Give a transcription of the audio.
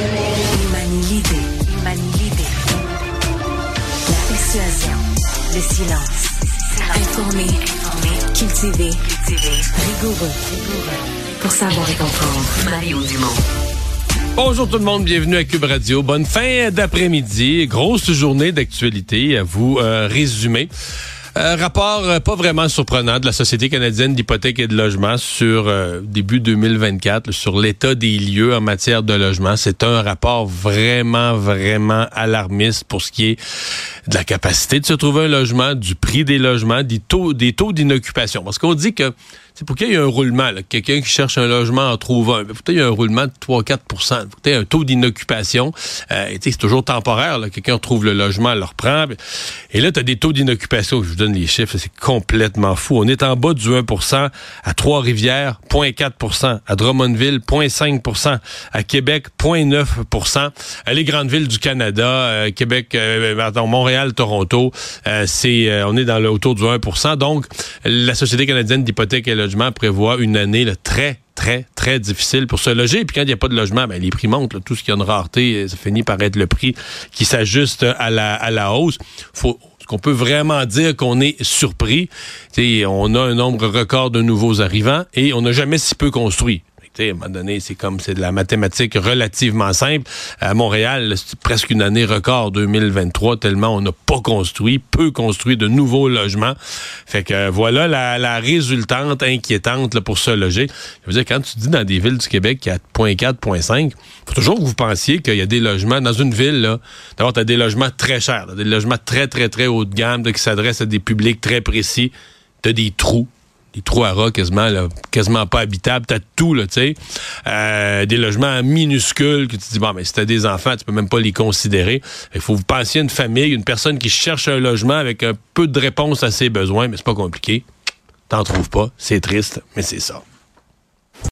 Il l'idée. L'idée. La persuasion. Le silence. Informer. Informer. Cultiver. Cultiver. Rigoureux. Rigoureux. Pour savoir et comprendre. Mario Dumont. Bonjour tout le monde, bienvenue à Cube Radio. Bonne fin d'après-midi, grosse journée d'actualité à vous euh, résumer. Euh, rapport euh, pas vraiment surprenant de la Société canadienne d'hypothèque et de logement sur euh, début 2024, sur l'état des lieux en matière de logement. C'est un rapport vraiment, vraiment alarmiste pour ce qui est de la capacité de se trouver un logement, du prix des logements, des taux, des taux d'inoccupation. Parce qu'on dit que c'est pour qu'il y ait un roulement. Quelqu'un qui cherche un logement en trouve un. Peut-être il y a un roulement de 3-4% Peut-être un taux d'inoccupation. Euh, c'est toujours temporaire. Quelqu'un trouve le logement, le reprend. Et là, tu as des taux d'inoccupation. Donne les chiffres. C'est complètement fou. On est en bas du 1% à Trois-Rivières, 0,4% À Drummondville, 0,5% À Québec, 0,9% Les grandes villes du Canada, euh, Québec, euh, Montréal, Toronto, euh, c'est on est dans le autour du 1% Donc, la Société canadienne d'hypothèque et logement prévoit une année très, très, très difficile pour se loger. Puis quand il n'y a pas de logement, ben, les prix montent. Tout ce qui a une rareté, ça finit par être le prix qui s'ajuste à la, à la hausse. Faut, qu'on peut vraiment dire qu'on est surpris, on a un nombre record de nouveaux arrivants et on n'a jamais si peu construit à un moment donné, c'est comme c'est de la mathématique relativement simple. À Montréal, c'est presque une année record 2023, tellement on n'a pas construit, peu construit de nouveaux logements. Fait que voilà la, résultante inquiétante pour se loger. Je veux dire, quand tu dis dans des villes du Québec qu'il y a 0.4, 0.5, faut toujours que vous pensiez qu'il y a des logements dans une ville. D'abord, tu as des logements très chers, des logements très, très, très haut de gamme, qui s'adressent à des publics très précis. Tu as des trous des trous à rats quasiment, quasiment pas habitables. T'as tout, là, tu sais. Euh, des logements minuscules que tu dis, bon, mais si t'as des enfants, tu peux même pas les considérer. Il faut vous penser à une famille, une personne qui cherche un logement avec un peu de réponse à ses besoins, mais c'est pas compliqué. T'en trouves pas. C'est triste, mais c'est ça.